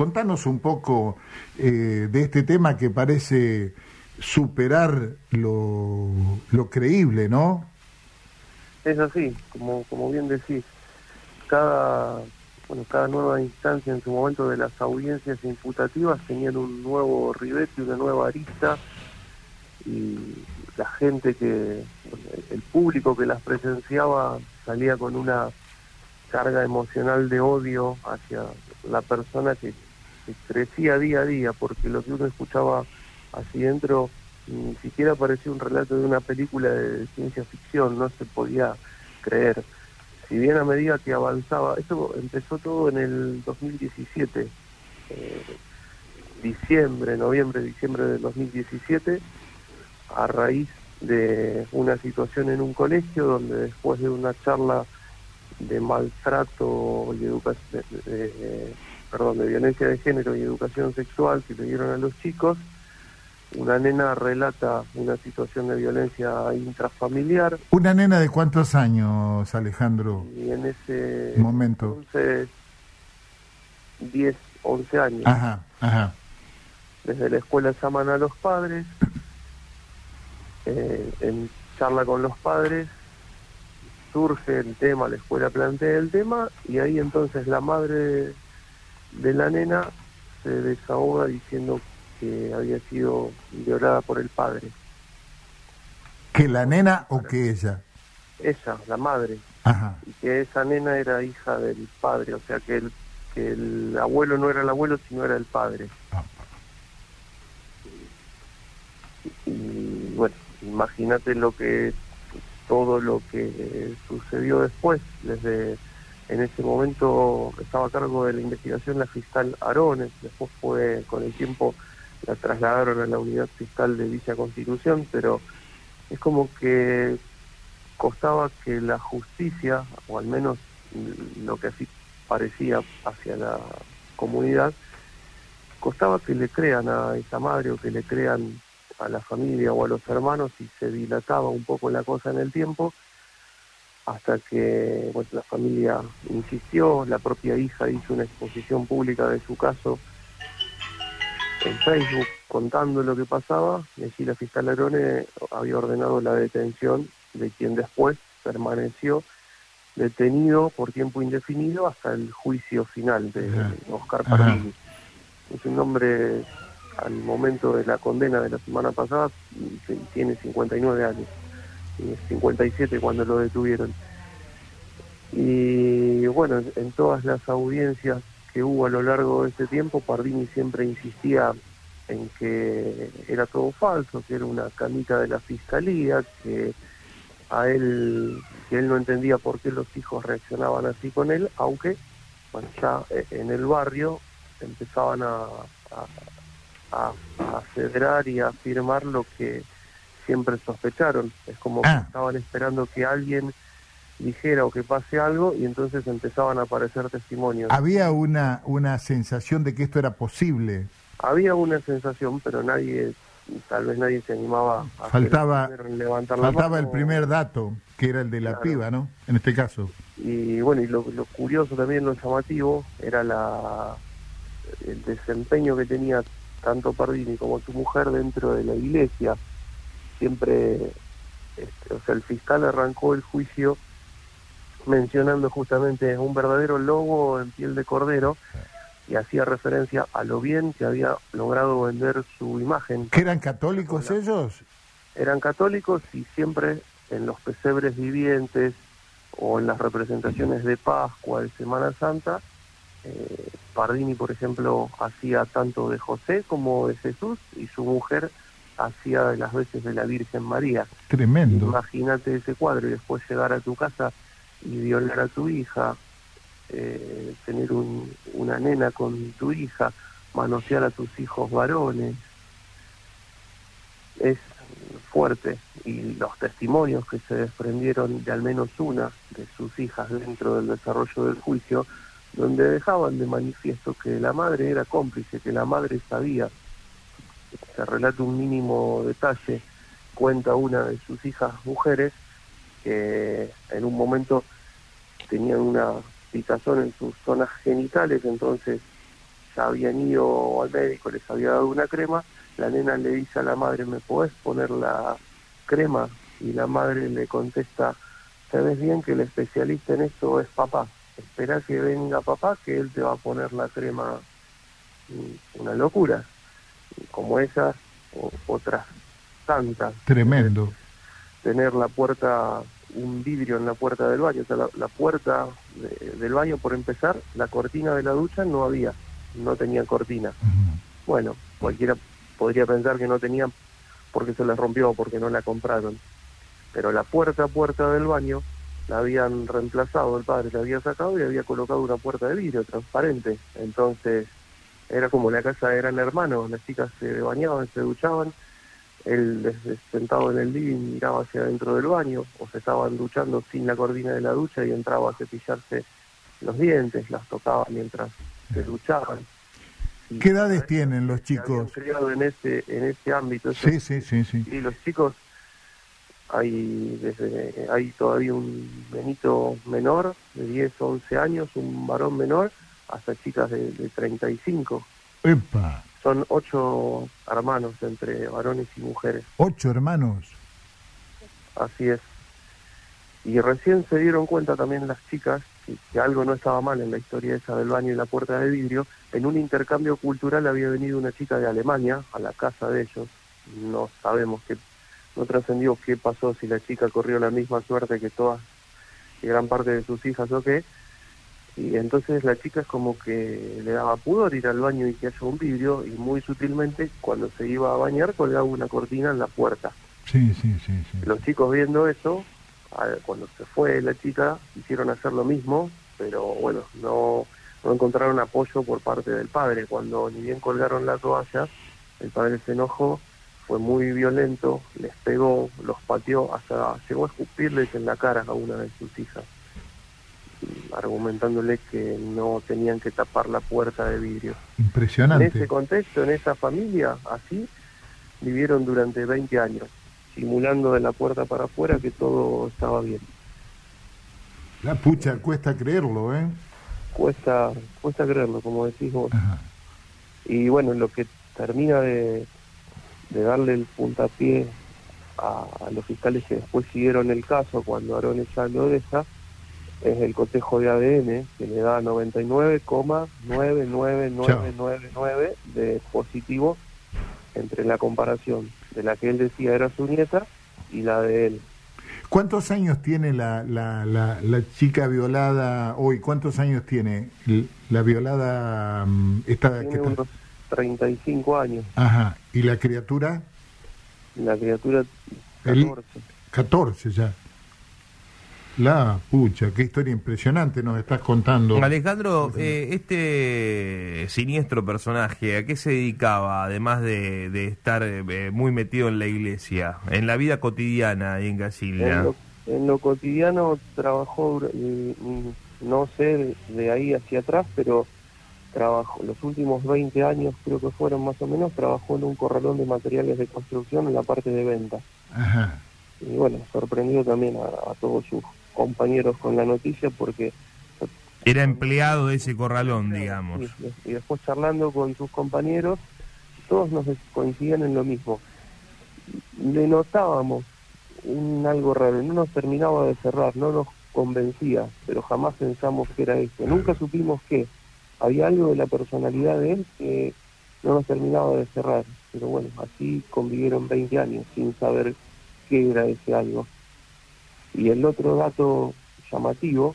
Contanos un poco eh, de este tema que parece superar lo, lo creíble, ¿no? Es así, como, como bien decís, cada, bueno, cada nueva instancia en su momento de las audiencias imputativas tenían un nuevo ribete, una nueva arista, y la gente que, el público que las presenciaba salía con una carga emocional de odio hacia la persona que, crecía día a día, porque lo que uno escuchaba así dentro ni siquiera parecía un relato de una película de ciencia ficción, no se podía creer. Si bien a medida que avanzaba, esto empezó todo en el 2017, eh, diciembre, noviembre, diciembre del 2017, a raíz de una situación en un colegio donde después de una charla de maltrato y educación, perdón, de violencia de género y educación sexual que le dieron a los chicos, una nena relata una situación de violencia intrafamiliar. ¿Una nena de cuántos años, Alejandro? Y en ese momento. Entonces, 10, 11 años. Ajá, ajá. Desde la escuela llaman a los padres, eh, en charla con los padres, surge el tema, la escuela plantea el tema y ahí entonces la madre de la nena se desahoga diciendo que había sido violada por el padre. ¿Que la nena o que ella? Ella, la madre. Y que esa nena era hija del padre, o sea que el, que el abuelo no era el abuelo, sino era el padre. Ah. Y bueno, imagínate lo que todo lo que sucedió después, desde en ese momento estaba a cargo de la investigación la fiscal Arones, después fue con el tiempo la trasladaron a la unidad fiscal de Villa Constitución, pero es como que costaba que la justicia, o al menos lo que así parecía hacia la comunidad, costaba que le crean a esa madre o que le crean a la familia o a los hermanos y se dilataba un poco la cosa en el tiempo hasta que la familia insistió, la propia hija hizo una exposición pública de su caso en Facebook contando lo que pasaba y allí la fiscal Arone había ordenado la detención de quien después permaneció detenido por tiempo indefinido hasta el juicio final de Oscar Pardini. Es un hombre al momento de la condena de la semana pasada tiene 59 años, 57 cuando lo detuvieron. Y bueno, en todas las audiencias que hubo a lo largo de ese tiempo, Pardini siempre insistía en que era todo falso, que era una camita de la fiscalía, que a él, que él no entendía por qué los hijos reaccionaban así con él, aunque ya eh, en el barrio empezaban a, a, a y a afirmar lo que siempre sospecharon. Es como que ah. estaban esperando que alguien dijera o que pase algo y entonces empezaban a aparecer testimonios. Había una, una sensación de que esto era posible. Había una sensación, pero nadie, tal vez nadie se animaba a faltaba, levantar la Faltaba el primer dato, que era el de la piba, ¿no? En este caso. Y bueno, y lo, lo curioso también, lo llamativo, era la el desempeño que tenía tanto Pardini como su mujer dentro de la iglesia. Siempre, este, o sea, el fiscal arrancó el juicio mencionando justamente un verdadero lobo en piel de cordero y hacía referencia a lo bien que había logrado vender su imagen. ¿Que eran católicos ellos? Eran católicos y siempre en los pesebres vivientes o en las representaciones de Pascua, de Semana Santa, eh, Pardini, por ejemplo, hacía tanto de José como de Jesús y su mujer hacía las veces de la Virgen María. Tremendo. Imagínate ese cuadro y después llegar a tu casa y violar a tu hija, eh, tener una nena con tu hija, manosear a tus hijos varones. Es fuerte y los testimonios que se desprendieron de al menos una de sus hijas dentro del desarrollo del juicio donde dejaban de manifiesto que la madre era cómplice, que la madre sabía. Se relata un mínimo detalle, cuenta una de sus hijas mujeres, que en un momento tenían una picazón en sus zonas genitales, entonces ya habían ido al médico, les había dado una crema, la nena le dice a la madre, ¿me podés poner la crema? Y la madre le contesta, sabes bien que el especialista en esto es papá, espera que venga papá que él te va a poner la crema, mm, una locura, como esas o otras tantas. Tremendo. Tener la puerta un vidrio en la puerta del baño. O sea, la, puerta del baño, por empezar, la cortina de la ducha no había, no tenía cortina. Bueno, cualquiera podría pensar que no tenía porque se les rompió o porque no la compraron. Pero la puerta a puerta del baño la habían reemplazado, el padre la había sacado y había colocado una puerta de vidrio transparente. Entonces, era como la casa eran hermanos, las chicas se bañaban, se duchaban él sentado en el living miraba hacia adentro del baño o se estaban duchando sin la cortina de la ducha y entraba a cepillarse los dientes, las tocaba mientras se duchaban. ¿Qué edades tienen los chicos? criado en ese en ese ámbito. Sí, sí, sí, sí. Y los chicos hay desde hay todavía un Benito menor de 10 o 11 años, un varón menor, hasta chicas de, de 35. ¡Epa! Son ocho hermanos entre varones y mujeres. ¿Ocho hermanos? Así es. Y recién se dieron cuenta también las chicas que, algo no estaba mal en la historia esa del baño y la puerta de vidrio. En un intercambio cultural había venido una chica de Alemania a la casa de ellos. No sabemos qué, no trascendió qué pasó, si la chica corrió la misma suerte que todas, y gran parte de sus hijas o qué, y entonces la chica es como que le daba pudor ir al baño y que haya un vidrio y muy sutilmente cuando se iba a bañar colgaba una cortina en la puerta. Sí, sí, sí. Los chicos viendo eso, cuando se fue la chica, quisieron hacer lo mismo, pero bueno, no, no encontraron apoyo por parte del padre. Cuando ni bien colgaron la toalla, el padre se enojó, fue muy violento, les pegó, los pateó, hasta llegó a escupirles en la cara a una de sus hijas argumentándole que no tenían que tapar la puerta de vidrio. Impresionante. En ese contexto, en esa familia, así, vivieron durante 20 años, simulando de la puerta para afuera que todo estaba bien. La pucha, cuesta creerlo, ¿eh? Cuesta, cuesta creerlo, como decís vos. Y bueno, lo que termina de, de darle el puntapié a, los fiscales que después siguieron el caso cuando Aaron ya lo deja, es el cotejo de ADN que le da 99,99999 de positivo entre la comparación de la que él decía era su nieta y la de él. ¿Cuántos años tiene la, la, la, chica violada hoy? ¿Cuántos años tiene la violada? Mm, esta, tiene unos 35 años. Ajá. ¿Y la criatura? La criatura 14. 14 ya. La pucha, qué historia impresionante nos estás contando. Alejandro, eh, este siniestro personaje, ¿a qué se dedicaba, además de, estar eh, muy metido en la iglesia, en la vida cotidiana en Casilda? En lo, cotidiano trabajó, mm, no sé de ahí hacia atrás, pero trabajó los últimos 20 años, creo que fueron más o menos, trabajó en un corralón de materiales de construcción en la parte de venta. Ajá. Y bueno, sorprendió también a, a todos sus compañeros con la noticia porque... Era empleado de ese corralón, digamos. Y, después charlando con sus compañeros, todos nos coincidían en lo mismo. Le notábamos un algo raro, no nos terminaba de cerrar, no nos convencía, pero jamás pensamos que era esto. Nunca supimos que había algo de la personalidad de él que no nos terminaba de cerrar. Pero bueno, así convivieron 20 años sin saber qué era ese algo. Y el otro dato llamativo,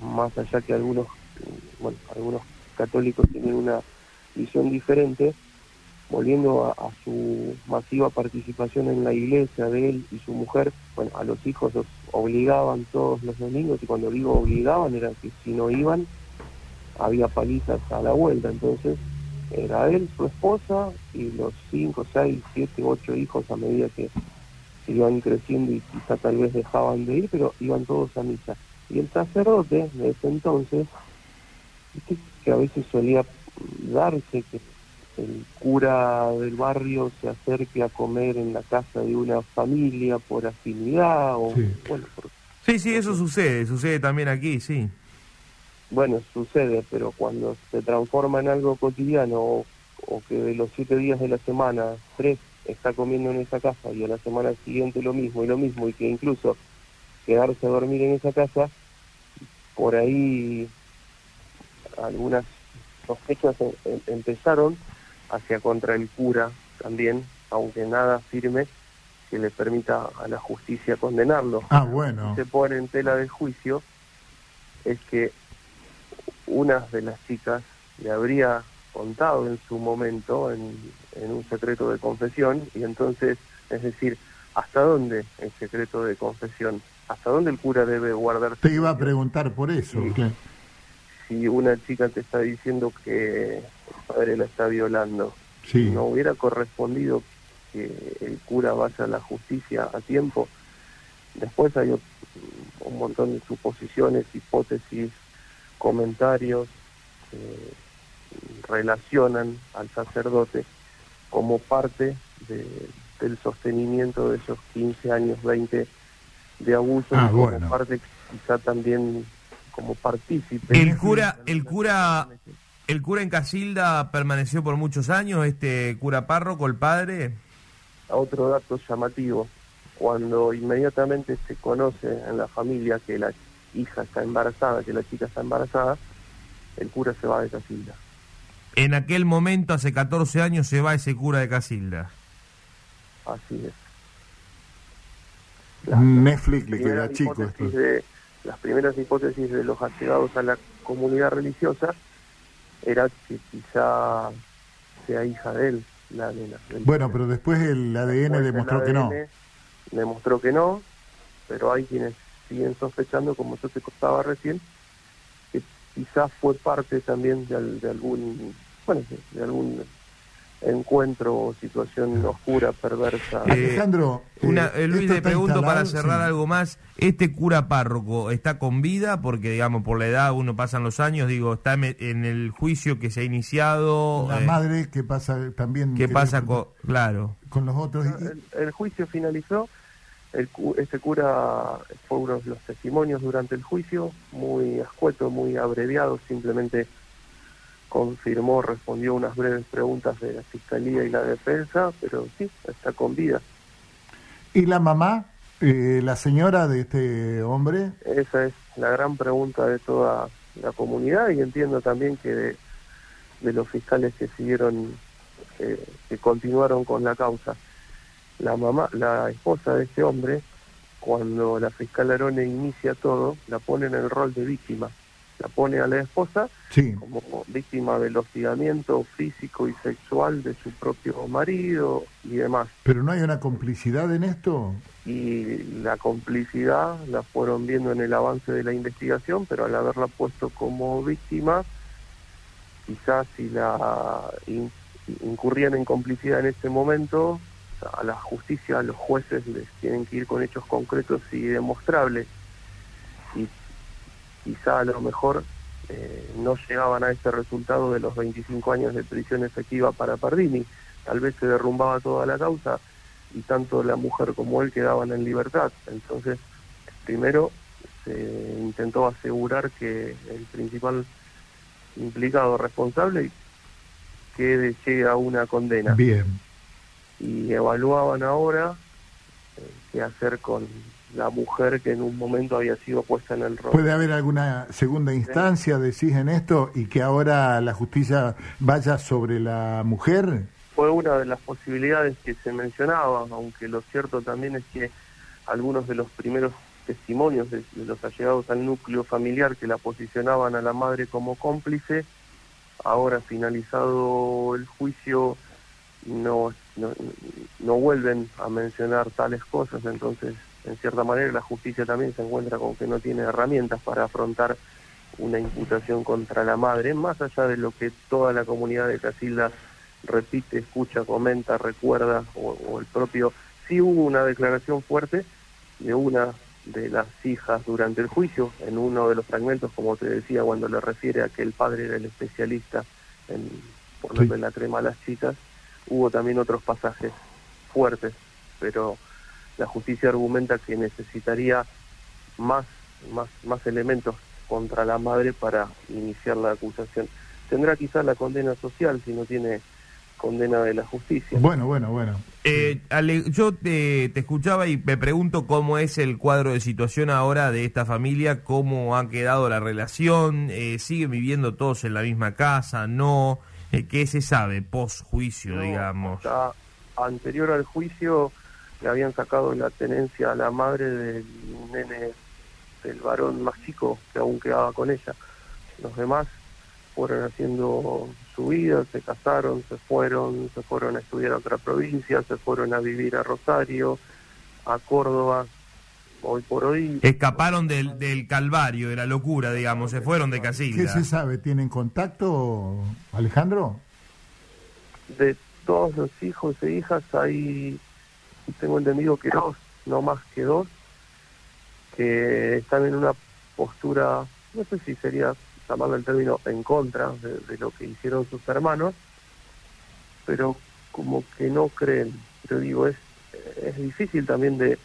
más allá que algunos, bueno, algunos católicos tienen una visión diferente, volviendo a, su masiva participación en la iglesia de él y su mujer, bueno, a los hijos los obligaban todos los domingos, y cuando digo obligaban era que si no iban, había palizas a la vuelta, entonces era él, su esposa y los cinco, seis, siete, ocho hijos a medida que iban creciendo y quizá tal vez dejaban de ir, pero iban todos a misa. Y el sacerdote de ese entonces, que a veces solía darse que el cura del barrio se acerque a comer en la casa de una familia por afinidad o sí. bueno sí sí eso sucede sucede también aquí sí bueno, sucede, pero cuando se transforma en algo cotidiano o, o que de los siete días de la semana, tres está comiendo en esa casa y a la semana siguiente lo mismo y lo mismo y que incluso quedarse a dormir en esa casa, por ahí algunas sospechas em- em- empezaron hacia contra el cura también, aunque nada firme que le permita a la justicia condenarlo. Ah, bueno. Se pone en tela de juicio es que una de las chicas le habría contado en su momento en, en un secreto de confesión y entonces, es decir, ¿hasta dónde el secreto de confesión? ¿Hasta dónde el cura debe guardar? Te iba a preguntar por eso. Claro. Si una chica te está diciendo que el padre la está violando, Sí. ¿no hubiera correspondido que el cura vaya a la justicia a tiempo? Después hay un montón de suposiciones, hipótesis, comentarios que relacionan al sacerdote como parte de- del sostenimiento de esos 15 años, 20 de abuso, Ah, como bueno. parte quizá también como partícipe. El cura, el cura, el cura en Casilda permaneció por muchos años, este cura párroco, el padre. otro dato llamativo, cuando inmediatamente se conoce en la familia que la hija está embarazada, que la chica está embarazada, el cura se va de Casilda. En aquel momento, hace 14 años, se va ese cura de Casilda. Así es. Netflix le queda chico esto. de- las primeras hipótesis de los allegados a la comunidad religiosa era que quizá sea hija de él, la nena. Bueno, pero después el ADN Después el demostró que no. ADN Demostró que no, pero hay quienes siguen sospechando, como yo te contaba recién, quizás fue parte también de, al- de algún, bueno, de, de algún encuentro o situación oscura, perversa. Eh, Alejandro, Una, eh, eh, Luis, le pregunto para cerrar sí. algo más. ¿Este cura párroco está con vida? Porque, digamos, por la edad uno pasan los años, digo, está en el juicio que se ha iniciado. La eh, madre, ¿qué pasa también? ¿Qué pasa con...? Claro. con los otros? El juicio finalizó, el, este cura fue uno de los testimonios durante el juicio, muy escueto, muy abreviado, simplemente confirmó, respondió unas breves preguntas de la fiscalía y la defensa, pero sí, está con vida. ¿Y la mamá, eh, la señora de este hombre? Esa es la gran pregunta de toda la comunidad y entiendo también que de, de los fiscales que siguieron, eh, que continuaron con la causa. La mamá, la esposa de este hombre, cuando la fiscal Arone inicia todo, la pone en el rol de víctima. La pone a la esposa Sí. como víctima del hostigamiento físico y sexual de su propio marido y demás. ¿Pero no hay una complicidad en esto? y la complicidad la fueron viendo en el avance de la investigación, pero al haberla puesto como víctima, quizás si la in- incurrían en complicidad en este momento, a la justicia, a los jueces les tienen que ir con hechos concretos y demostrables. Y quizá a lo mejor eh, no llegaban a ese resultado de los 25 años de prisión efectiva para Pardini. Tal vez se derrumbaba toda la causa y tanto la mujer como él quedaban en libertad. Entonces, primero se intentó asegurar que el principal implicado responsable quede llegue a una condena Bien. Y evaluaban ahora eh, qué hacer con la mujer que en un momento había sido puesta en el rol. ¿Puede haber alguna segunda instancia, decís, en esto y que ahora la justicia vaya sobre la mujer? fue una de las posibilidades que se mencionaba, aunque lo cierto también es que algunos de los primeros testimonios de, de los allegados al núcleo familiar que la posicionaban a la madre como cómplice, ahora finalizado el juicio no, no, no vuelven a mencionar tales cosas, entonces en cierta manera la justicia también se encuentra con que no tiene herramientas para afrontar una imputación contra la madre, más allá de lo que toda la comunidad de Casilda repite, escucha, comenta, recuerda, o, o el propio... Sí hubo una declaración fuerte de una de las hijas durante el juicio, en uno de los fragmentos, como te decía, cuando le refiere a que el padre era el especialista en ponerle Sí. la crema a las chicas, hubo también otros pasajes fuertes, pero la justicia argumenta que necesitaría más, más, más elementos contra la madre para iniciar la acusación. Tendrá quizás la condena social si no tiene condena de la justicia. Bueno, bueno, bueno. Eh, Ale, yo te, te, escuchaba y me pregunto cómo es el cuadro de situación ahora de esta familia, cómo ha quedado la relación, eh, siguen viviendo todos en la misma casa, no, ¿qué se sabe post juicio, No, digamos? hasta anterior al juicio le habían sacado la tenencia a la madre del nene, del varón más chico que aún quedaba con ella. Los demás fueron haciendo su vida, se casaron, se fueron, se fueron a estudiar a otra provincia, se fueron a vivir a Rosario, a Córdoba. Hoy por hoy Escaparon del, del calvario, de la locura, digamos, se fueron de ¿Qué Casilda. se sabe? ¿Tienen contacto, Alejandro? de todos los hijos e hijas hay, tengo entendido que dos, no más que dos, que están en una postura, no sé si sería llamarlo el término en contra de, de lo que hicieron sus hermanos, pero como que no creen. Yo digo, es, es difícil también de,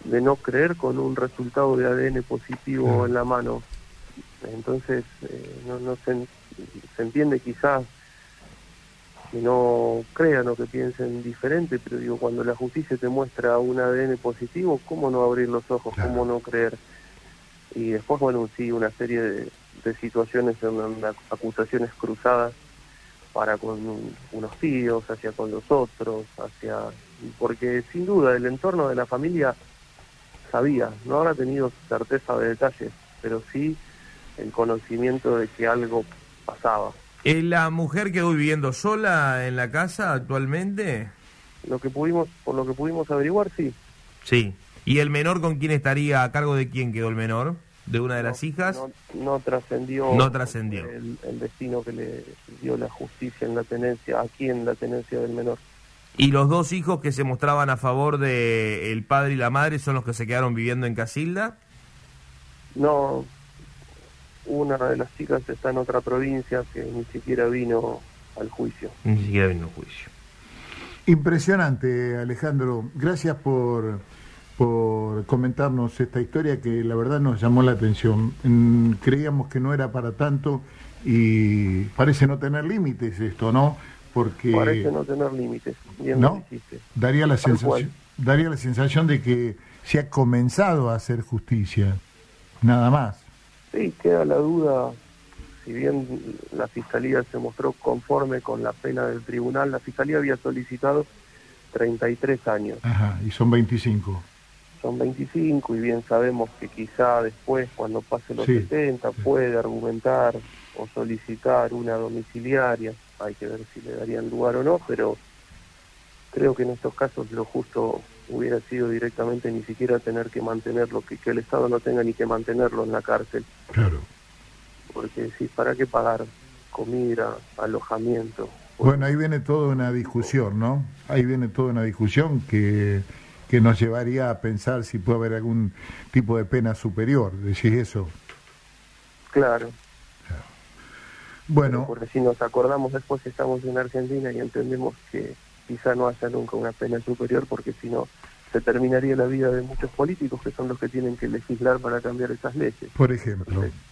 de no creer con un resultado de ADN positivo en la mano. Entonces, eh, no, no se, se entiende quizás que no crean o que piensen diferente, pero digo, cuando la justicia te muestra un ADN positivo, ¿cómo no abrir los ojos? Claro. ¿Cómo no creer? Y después, bueno, sí, una serie de, de situaciones en donde acusaciones cruzadas para con un- unos tíos, hacia con los otros, hacia... Porque sin duda el entorno de la familia sabía, no habrá tenido certeza de detalles, pero sí el conocimiento de que algo pasaba. Eh, ¿La mujer quedó viviendo sola en la casa actualmente? Lo que pudimos, por lo que pudimos averiguar, sí. Sí. ¿Y el menor con quién estaría? ¿A cargo de quién quedó el menor? ¿De una de las hijas? No, no trascendió. No trascendió. El, el destino que le dio la justicia en la tenencia, aquí en la tenencia del menor. ¿Y los dos hijos que se mostraban a favor de el padre y la madre son los que se quedaron viviendo en Casilda? No, una de las chicas está en otra provincia que ni siquiera vino al juicio. Ni siquiera vino a juicio. Impresionante, Alejandro. Gracias por, por comentarnos esta historia que la verdad nos llamó la atención. Mm, Creíamos que no era para tanto y parece no tener límites esto, ¿no? Porque Parece no tener límites. ¿No? daría la sensación daría la sensación de que se ha comenzado a hacer justicia. Nada más. Sí, queda la duda, si bien la Fiscalía se mostró conforme con la pena del tribunal, la Fiscalía había solicitado 33 años. Ajá, y son 25. Son 25 y bien sabemos que quizá después, cuando pase los Sí, 70, sí. puede argumentar o solicitar una domiciliaria. Hay que ver si le darían lugar o no, pero creo que en estos casos lo justo hubiera sido directamente ni siquiera tener que mantenerlo, que, que el Estado no tenga ni que mantenerlo en la cárcel. Claro. porque sí, ¿para qué pagar comida, alojamiento? Bueno, ahí viene toda una discusión, ¿no? Ahí viene toda una discusión que, que nos llevaría a pensar si puede haber algún tipo de pena superior. ¿Decís eso? Claro, Bueno, porque si nos acordamos después que estamos en Argentina y entendemos que quizá no haya nunca una pena superior, porque si no se terminaría la vida de muchos políticos que son los que tienen que legislar para cambiar esas leyes. por ejemplo. Entonces,